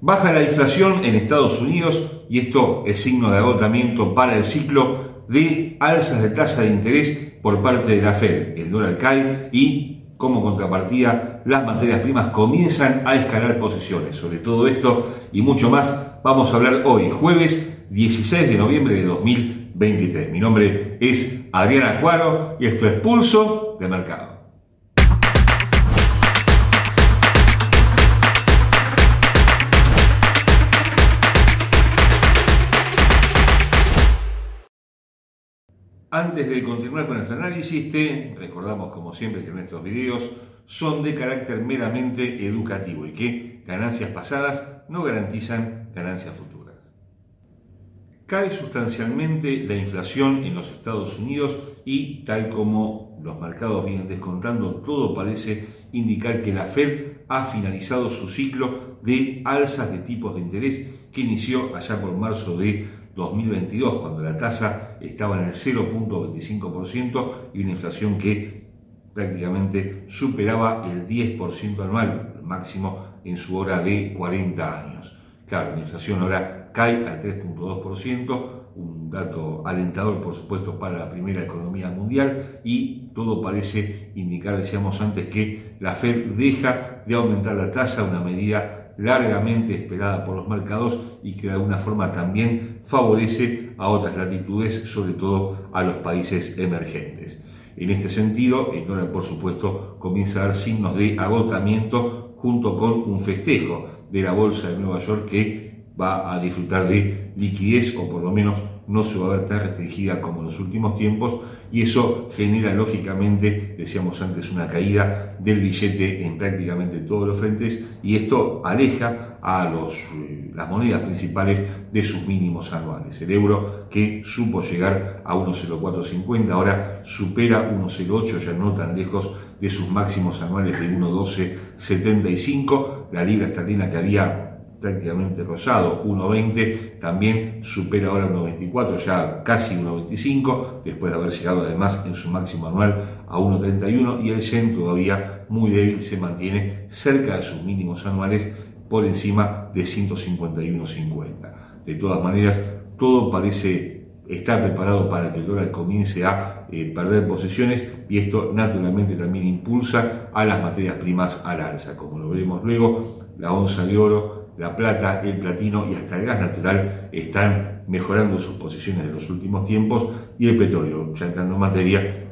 Baja la inflación en Estados Unidos y esto es signo de agotamiento para el ciclo de alzas de tasa de interés por parte de la Fed. El dólar cae y como contrapartida las materias primas comienzan a escalar posiciones. Sobre todo esto y mucho más vamos a hablar hoy, jueves 16 de noviembre de 2023. Mi nombre es Adrián Acuaro y esto es Pulso de Mercado. Antes de continuar con nuestro análisis, te recordamos como siempre que nuestros videos son de carácter meramente educativo y que ganancias pasadas no garantizan ganancias futuras. Cae sustancialmente la inflación en los Estados Unidos y tal como los mercados vienen descontando, todo parece indicar que la Fed ha finalizado su ciclo de alzas de tipos de interés que inició allá por marzo de 2022, cuando la tasa estaba en el 0.25% y una inflación que prácticamente superaba el 10% anual, máximo en su hora de 40 años. Claro, la inflación ahora cae al 3.2%, un dato alentador por supuesto para la primera economía mundial y todo parece indicar, decíamos antes, que la Fed deja de aumentar la tasa, una medida largamente esperada por los mercados y que de alguna forma también favorece a otras latitudes, sobre todo a los países emergentes. En este sentido, el por supuesto, comienza a dar signos de agotamiento junto con un festejo de la Bolsa de Nueva York que va a disfrutar de liquidez o por lo menos no se va a ver tan restringida como en los últimos tiempos y eso genera lógicamente, decíamos antes, una caída del billete en prácticamente todos los frentes y esto aleja a los, eh, las monedas principales de sus mínimos anuales. El euro que supo llegar a 1,0450 ahora supera 1,08 ya no tan lejos de sus máximos anuales de 1,1275. La libra esterlina que había prácticamente rosado, 1.20, también supera ahora 1.24, ya casi 1.25, después de haber llegado además en su máximo anual a 1.31 y el yen todavía muy débil se mantiene cerca de sus mínimos anuales por encima de 151.50. De todas maneras, todo parece estar preparado para que el dólar comience a eh, perder posiciones y esto naturalmente también impulsa a las materias primas al alza. Como lo veremos luego, la onza de oro la plata, el platino y hasta el gas natural están mejorando sus posiciones en los últimos tiempos y el petróleo, ya entrando en materia,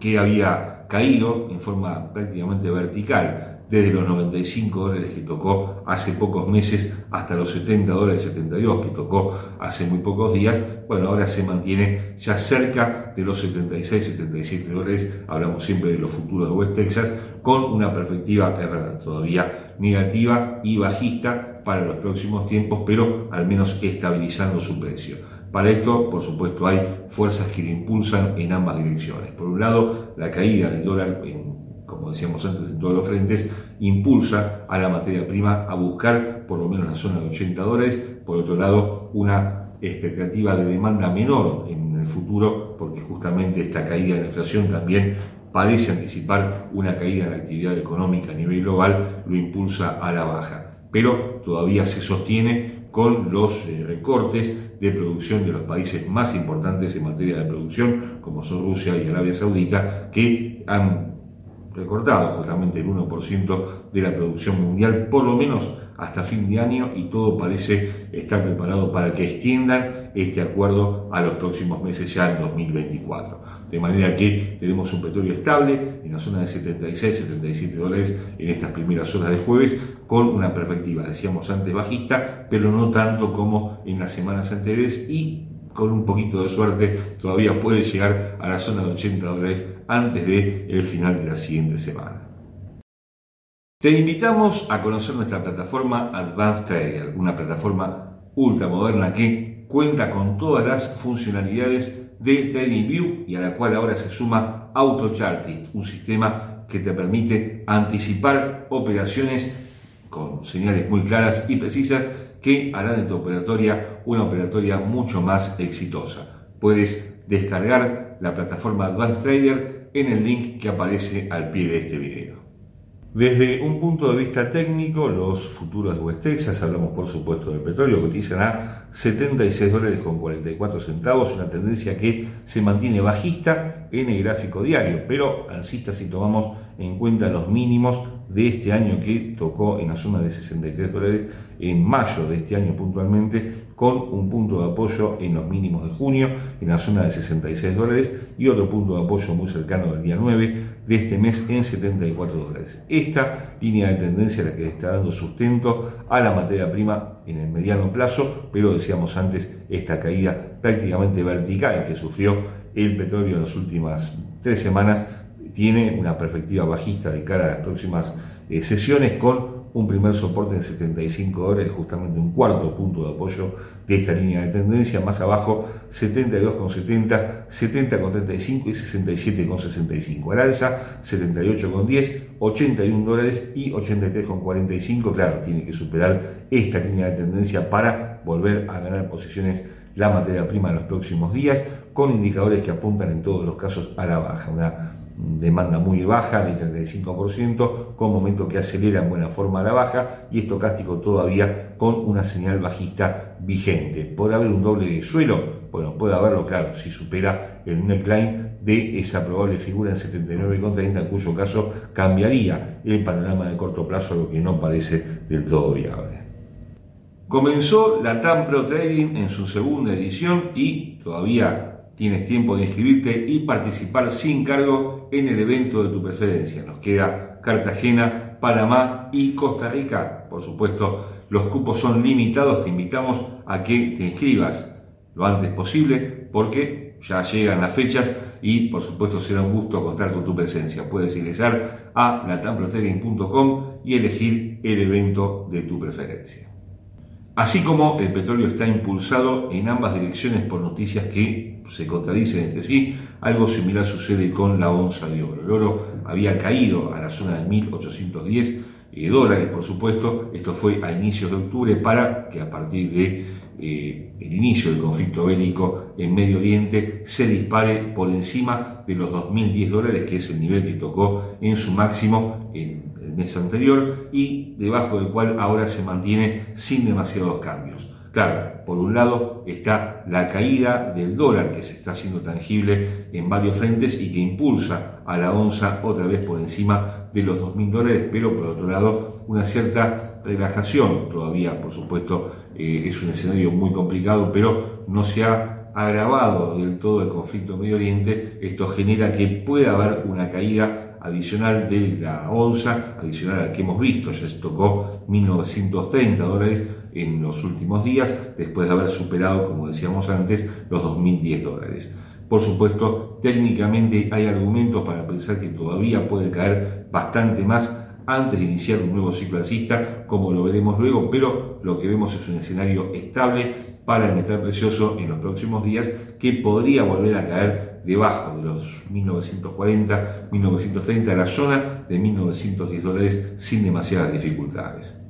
que había caído en forma prácticamente vertical desde los 95 dólares que tocó hace pocos meses hasta los 70 dólares 72 que tocó hace muy pocos días, bueno, ahora se mantiene ya cerca de los 76, 77 dólares, hablamos siempre de los futuros de West Texas, con una perspectiva, es verdad, todavía negativa y bajista para los próximos tiempos, pero al menos estabilizando su precio. Para esto, por supuesto, hay fuerzas que lo impulsan en ambas direcciones. Por un lado, la caída del dólar como decíamos antes, en todos los frentes, impulsa a la materia prima a buscar por lo menos la zona de 80 dólares. Por otro lado, una expectativa de demanda menor en el futuro, porque justamente esta caída de la inflación también parece anticipar una caída en la actividad económica a nivel global, lo impulsa a la baja. Pero todavía se sostiene con los eh, recortes de producción de los países más importantes en materia de producción, como son Rusia y Arabia Saudita, que han recortado justamente el 1% de la producción mundial, por lo menos hasta fin de año, y todo parece estar preparado para que extiendan este acuerdo a los próximos meses ya en 2024. De manera que tenemos un petróleo estable en la zona de 76, 77 dólares en estas primeras horas de jueves, con una perspectiva, decíamos antes, bajista, pero no tanto como en las semanas anteriores y con un poquito de suerte todavía puede llegar a la zona de 80 dólares antes de el final de la siguiente semana. Te invitamos a conocer nuestra plataforma Advanced Trader, una plataforma ultra moderna que cuenta con todas las funcionalidades de TradingView y a la cual ahora se suma AutoChartist, un sistema que te permite anticipar operaciones con señales muy claras y precisas que harán de tu operatoria una operatoria mucho más exitosa. Puedes descargar la plataforma Advanced Trader en el link que aparece al pie de este video. Desde un punto de vista técnico, los futuros de West Texas, hablamos por supuesto del petróleo, cotizan a 76 dólares con 44 centavos, una tendencia que se mantiene bajista en el gráfico diario, pero alcista si tomamos en cuenta los mínimos de este año que tocó en la zona de 63 dólares en mayo de este año puntualmente, con un punto de apoyo en los mínimos de junio en la zona de 66 dólares y otro punto de apoyo muy cercano del día 9 de este mes en 74 dólares. Esta línea de tendencia es la que está dando sustento a la materia prima en el mediano plazo, pero decíamos antes esta caída prácticamente vertical que sufrió el petróleo en las últimas tres semanas tiene una perspectiva bajista de cara a las próximas eh, sesiones con un primer soporte en 75 dólares, justamente un cuarto punto de apoyo de esta línea de tendencia, más abajo 72,70, 70,35 y 67,65. Al alza 78,10, 81 dólares y 83,45. Claro, tiene que superar esta línea de tendencia para volver a ganar posiciones la materia prima en los próximos días, con indicadores que apuntan en todos los casos a la baja. Demanda muy baja de 35%, con momento que acelera en buena forma la baja y estocástico todavía con una señal bajista vigente. ¿Puede haber un doble de suelo? Bueno, puede haberlo, claro, si supera el neckline de esa probable figura en 79,30, en cuyo caso cambiaría el panorama de corto plazo, lo que no parece del todo viable. Comenzó la TAM Pro Trading en su segunda edición y todavía Tienes tiempo de inscribirte y participar sin cargo en el evento de tu preferencia. Nos queda Cartagena, Panamá y Costa Rica. Por supuesto, los cupos son limitados. Te invitamos a que te inscribas lo antes posible porque ya llegan las fechas y por supuesto será un gusto contar con tu presencia. Puedes ingresar a latamprotrading.com y elegir el evento de tu preferencia. Así como el petróleo está impulsado en ambas direcciones por noticias que se contradicen entre sí, algo similar sucede con la onza de oro. El oro había caído a la zona de 1810 eh, dólares, por supuesto. Esto fue a inicios de octubre para que a partir de eh, el inicio del conflicto bélico en Medio Oriente se dispare por encima de los 2.010 dólares, que es el nivel que tocó en su máximo en mes anterior y debajo del cual ahora se mantiene sin demasiados cambios. Claro, por un lado está la caída del dólar que se está haciendo tangible en varios frentes y que impulsa a la onza otra vez por encima de los 2.000 dólares, pero por otro lado una cierta relajación. Todavía, por supuesto, eh, es un escenario muy complicado, pero no se ha agravado del todo el conflicto en Medio Oriente. Esto genera que pueda haber una caída adicional de la onza, adicional al que hemos visto, ya se tocó 1.930 dólares en los últimos días, después de haber superado, como decíamos antes, los 2.010 dólares. Por supuesto, técnicamente hay argumentos para pensar que todavía puede caer bastante más antes de iniciar un nuevo ciclo alcista, como lo veremos luego, pero lo que vemos es un escenario estable para el metal precioso en los próximos días que podría volver a caer debajo de los 1940, 1930, a la zona de 1910 dólares sin demasiadas dificultades.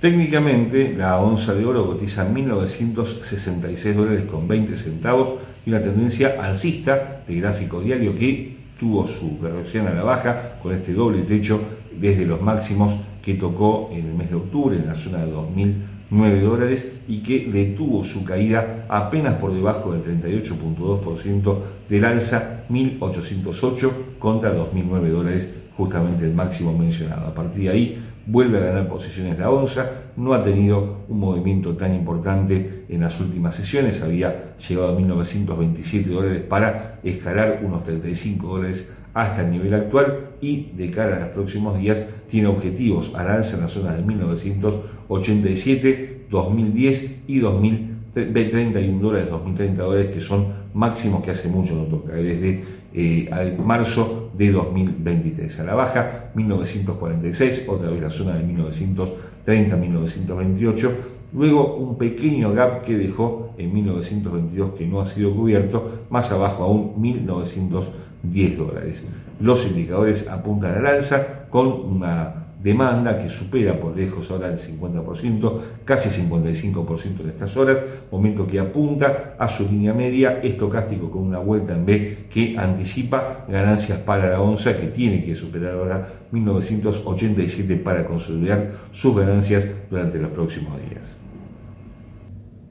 Técnicamente, la onza de oro cotiza 1.966 dólares con 20 centavos y una tendencia alcista de gráfico diario que tuvo su corrección a la baja con este doble techo desde los máximos que tocó en el mes de octubre en la zona de 2000 9 dólares y que detuvo su caída apenas por debajo del 38.2% del alza 1808 contra 2009 dólares, justamente el máximo mencionado. A partir de ahí vuelve a ganar posiciones la onza, no ha tenido un movimiento tan importante en las últimas sesiones, había llegado a 1927 dólares para escalar unos 35 dólares hasta el nivel actual y de cara a los próximos días tiene objetivos al en las zonas de 1987, 2010 y 2031 dólares, 2030 dólares que son máximos que hace mucho no toca, desde eh, marzo de 2023. A la baja, 1946, otra vez la zona de 1930-1928, luego un pequeño gap que dejó en 1922 que no ha sido cubierto, más abajo aún 1900 10 dólares. Los indicadores apuntan al alza con una demanda que supera por lejos ahora el 50%, casi 55% en estas horas, momento que apunta a su línea media estocástico con una vuelta en B que anticipa ganancias para la onza que tiene que superar ahora 1987 para consolidar sus ganancias durante los próximos días.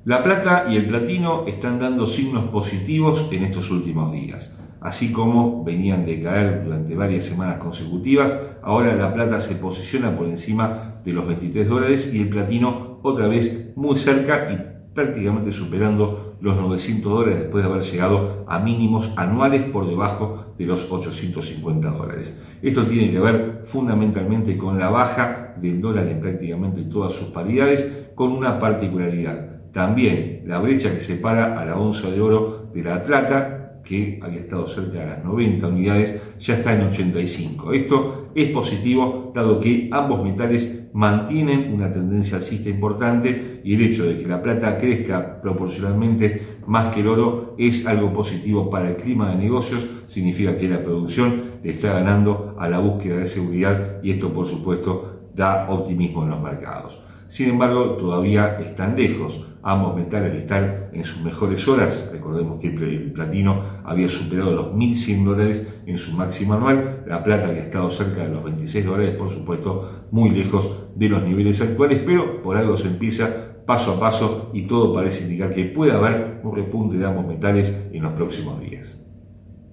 La plata y el platino están dando signos positivos en estos últimos días así como venían de caer durante varias semanas consecutivas, ahora la plata se posiciona por encima de los 23 dólares y el platino otra vez muy cerca y prácticamente superando los 900 dólares después de haber llegado a mínimos anuales por debajo de los 850 dólares. Esto tiene que ver fundamentalmente con la baja del dólar en prácticamente todas sus paridades, con una particularidad. También la brecha que separa a la onza de oro de la plata que había estado cerca de las 90 unidades, ya está en 85. Esto es positivo dado que ambos metales mantienen una tendencia alcista importante y el hecho de que la plata crezca proporcionalmente más que el oro es algo positivo para el clima de negocios, significa que la producción le está ganando a la búsqueda de seguridad y esto por supuesto da optimismo en los mercados. Sin embargo, todavía están lejos ambos metales estar en sus mejores horas. Recordemos que el platino había superado los 1.100 dólares en su máxima anual. La plata que ha estado cerca de los 26 dólares, por supuesto, muy lejos de los niveles actuales, pero por algo se empieza paso a paso y todo parece indicar que puede haber un repunte de ambos metales en los próximos días.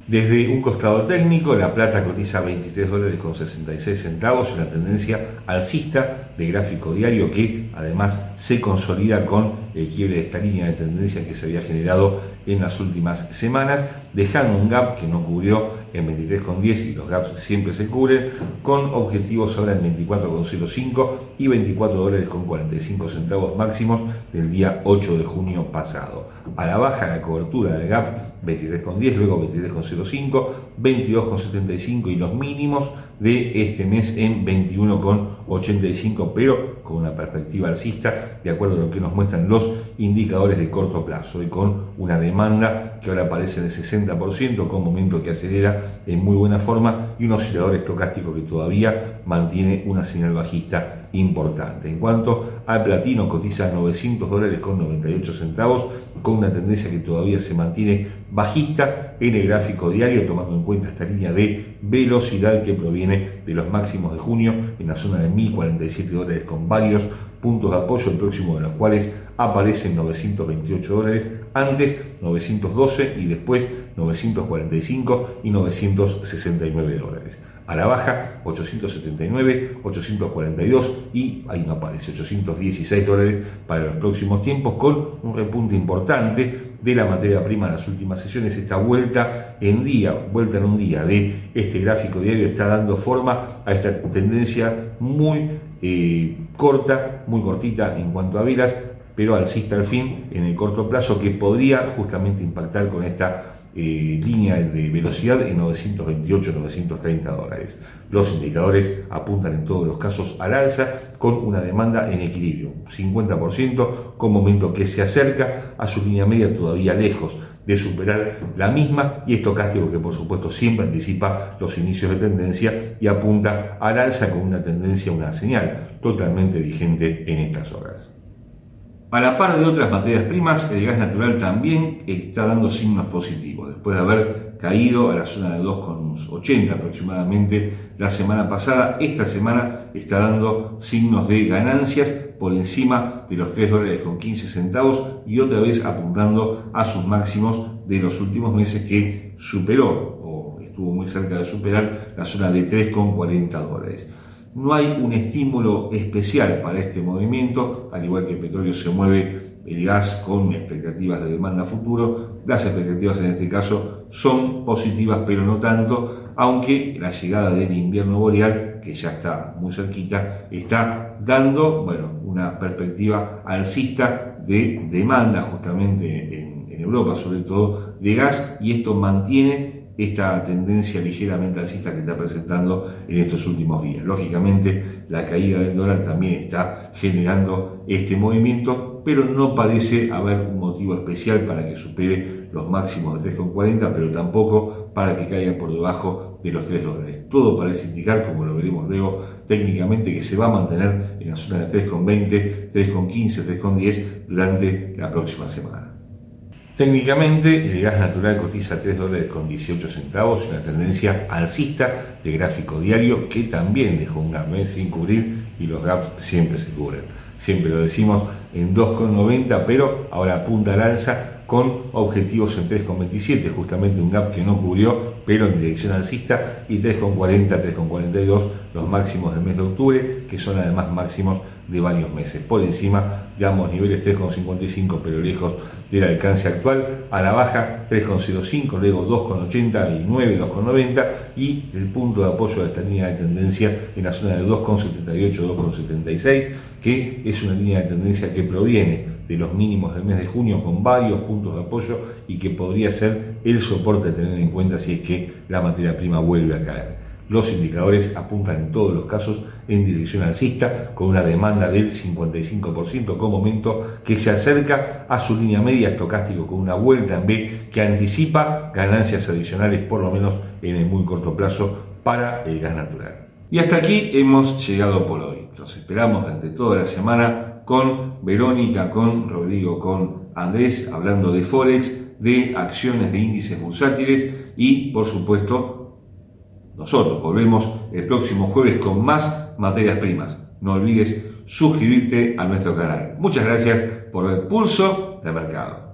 Desde un costado técnico, la plata cotiza 23 dólares con 66 centavos, una tendencia alcista de gráfico diario que además se consolida con el quiebre de esta línea de tendencia que se había generado en las últimas semanas, dejando un gap que no cubrió en 23,10 y los gaps siempre se cubren, con objetivos ahora en 24,05 y 24 dólares con 45 centavos máximos del día 8 de junio pasado. A la baja la cobertura del gap 23,10, luego 23,05, 22,75 y los mínimos de este mes en 21,85, pero con una perspectiva alcista, de acuerdo a lo que nos muestran los indicadores de corto plazo, y con una demanda que ahora aparece el 60%, con momento que acelera en muy buena forma, y un oscilador estocástico que todavía mantiene una señal bajista importante. En cuanto al platino, cotiza 900 dólares con 98 centavos, con una tendencia que todavía se mantiene bajista en el gráfico diario, tomando en cuenta esta línea de velocidad que proviene de los máximos de junio en la zona de 1047 dólares con varios puntos de apoyo, el próximo de los cuales aparecen 928 dólares, antes 912 y después 945 y 969 dólares a la baja 879, 842 y ahí no aparece 816 dólares para los próximos tiempos con un repunte importante de la materia prima en las últimas sesiones. Esta vuelta en día, vuelta en un día de este gráfico diario está dando forma a esta tendencia muy eh, corta, muy cortita en cuanto a velas, pero alcista al fin en el corto plazo que podría justamente impactar con esta eh, línea de velocidad en 928-930 dólares. Los indicadores apuntan en todos los casos al alza con una demanda en equilibrio, 50% con momento que se acerca a su línea media todavía lejos de superar la misma y estocástico que por supuesto siempre anticipa los inicios de tendencia y apunta al alza con una tendencia, una señal totalmente vigente en estas horas. A la par de otras materias primas, el gas natural también está dando signos positivos. Después de haber caído a la zona de 2,80 aproximadamente la semana pasada, esta semana está dando signos de ganancias por encima de los 3 dólares con 15 centavos y otra vez apuntando a sus máximos de los últimos meses que superó o estuvo muy cerca de superar la zona de 3,40 dólares. No hay un estímulo especial para este movimiento, al igual que el petróleo se mueve el gas con expectativas de demanda futuro. Las expectativas en este caso son positivas, pero no tanto, aunque la llegada del invierno boreal, que ya está muy cerquita, está dando bueno, una perspectiva alcista de demanda justamente en, en Europa, sobre todo de gas, y esto mantiene esta tendencia ligeramente alcista que está presentando en estos últimos días. Lógicamente, la caída del dólar también está generando este movimiento, pero no parece haber un motivo especial para que supere los máximos de 3,40, pero tampoco para que caiga por debajo de los 3 dólares. Todo parece indicar, como lo veremos luego, técnicamente que se va a mantener en la zona de 3,20, 3,15, 3,10 durante la próxima semana. Técnicamente, el gas natural cotiza 3 dólares con 18 centavos, una tendencia alcista de gráfico diario que también dejó un gap ¿eh? sin cubrir y los gaps siempre se cubren. Siempre lo decimos en 2,90, pero ahora apunta al alza con objetivos en 3,27, justamente un gap que no cubrió, pero en dirección alcista, y 3,40, 3,42 los máximos del mes de octubre, que son además máximos de varios meses. Por encima, digamos, niveles 3,55, pero lejos del alcance actual. A la baja, 3,05, luego 2,89, 2,90 y el punto de apoyo de esta línea de tendencia en la zona de 2,78, 2,76, que es una línea de tendencia que proviene de los mínimos del mes de junio con varios puntos de apoyo y que podría ser el soporte a tener en cuenta si es que la materia prima vuelve a caer. Los indicadores apuntan en todos los casos en dirección alcista, con una demanda del 55% con momento que se acerca a su línea media estocástico con una vuelta en B que anticipa ganancias adicionales por lo menos en el muy corto plazo para el gas natural. Y hasta aquí hemos llegado por hoy. Los esperamos durante toda la semana con Verónica, con Rodrigo, con Andrés, hablando de Forex, de acciones de índices bursátiles y, por supuesto, nosotros volvemos el próximo jueves con más materias primas. No olvides suscribirte a nuestro canal. Muchas gracias por el pulso de mercado.